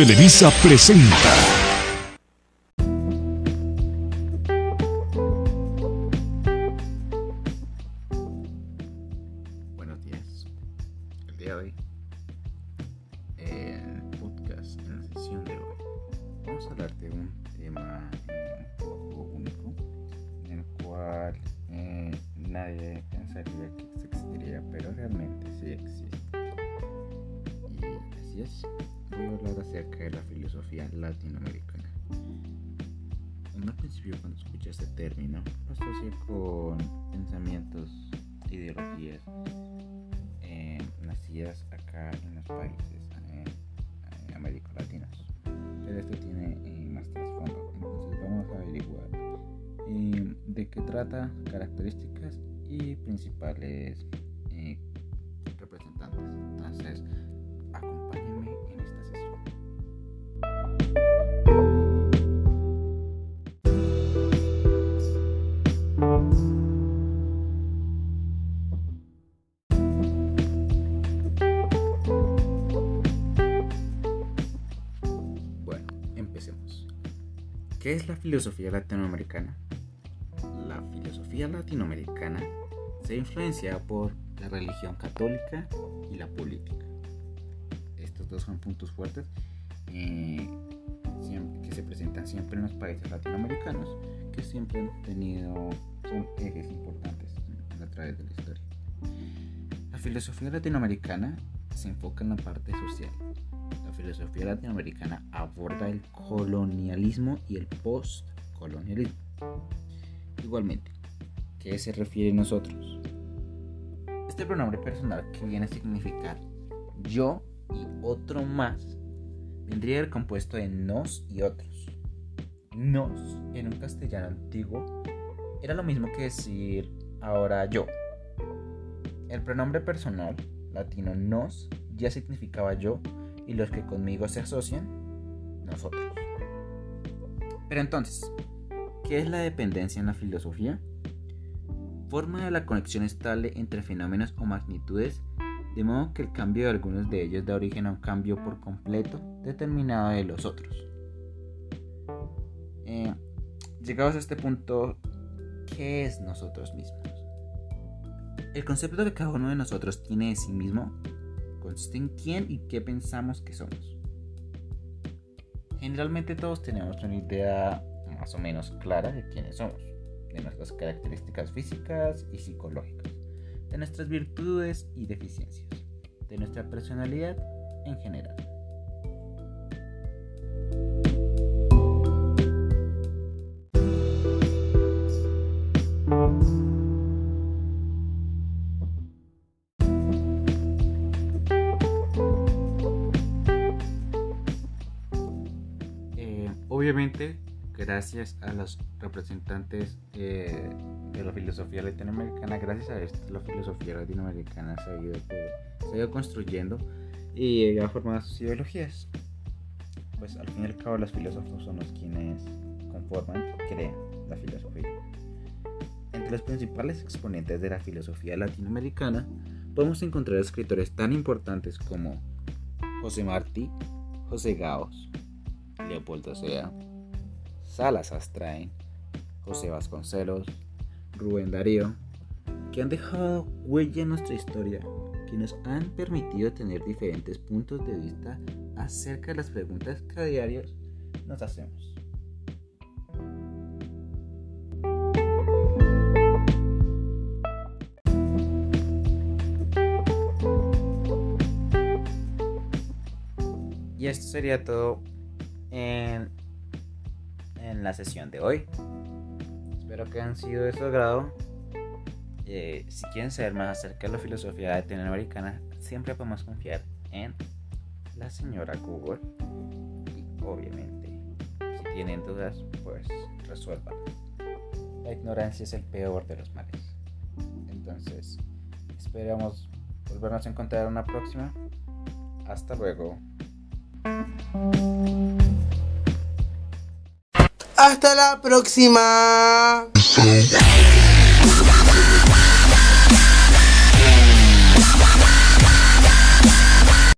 Televisa presenta. Buenos días. El día de hoy, en el podcast, en la sesión de hoy, vamos a hablar de un tema eh, un poco único, en el cual eh, nadie pensaría que existiría, pero realmente sí existe. Y así es, hablar acerca de la filosofía latinoamericana. En un principio, cuando escuché este término, lo asocié con pensamientos, ideologías eh, nacidas acá en los países eh, eh, América Latinos. Pero esto tiene eh, más trasfondo. Entonces vamos a averiguar eh, de qué trata, características y principales ¿Qué es la filosofía latinoamericana? La filosofía latinoamericana se influencia por la religión católica y la política. Estos dos son puntos fuertes eh, que se presentan siempre en los países latinoamericanos, que siempre han tenido, son ejes importantes a través de la historia. La filosofía latinoamericana se enfoca en la parte social, la filosofía latinoamericana aborda el colonialismo y el postcolonialismo. Igualmente, ¿qué se refiere a nosotros? Este pronombre personal que viene a significar yo y otro más vendría del compuesto de nos y otros. Nos en un castellano antiguo era lo mismo que decir ahora yo. El pronombre personal latino nos ya significaba yo y los que conmigo se asocian, nosotros. Pero entonces, ¿qué es la dependencia en la filosofía? Forma de la conexión estable entre fenómenos o magnitudes, de modo que el cambio de algunos de ellos da origen a un cambio por completo determinado de los otros. Eh, llegados a este punto, ¿qué es nosotros mismos? El concepto que cada uno de nosotros tiene de sí mismo consiste en quién y qué pensamos que somos. Generalmente todos tenemos una idea más o menos clara de quiénes somos, de nuestras características físicas y psicológicas, de nuestras virtudes y deficiencias, de nuestra personalidad en general. Obviamente, gracias a los representantes eh, de la filosofía latinoamericana, gracias a esto, la filosofía latinoamericana se ha ido, ido construyendo y ha formado sus ideologías. Pues al fin y al cabo, los filósofos son los quienes conforman, crean la filosofía. Entre los principales exponentes de la filosofía latinoamericana, podemos encontrar escritores tan importantes como José Martí, José Gaos, Leopoldo Sea, Salas Astrain, José Vasconcelos, Rubén Darío, que han dejado huella en nuestra historia, que nos han permitido tener diferentes puntos de vista acerca de las preguntas que a diario nos hacemos. Y esto sería todo en, la sesión de hoy. Espero que hayan sido de su agrado. Eh, si quieren saber más acerca de la filosofía latinoamericana, siempre podemos confiar en la señora Google. Y obviamente, si tienen dudas, pues resuelvan. La ignorancia es el peor de los males. Entonces, esperamos volvernos a encontrar en una próxima. Hasta luego. Hasta la próxima.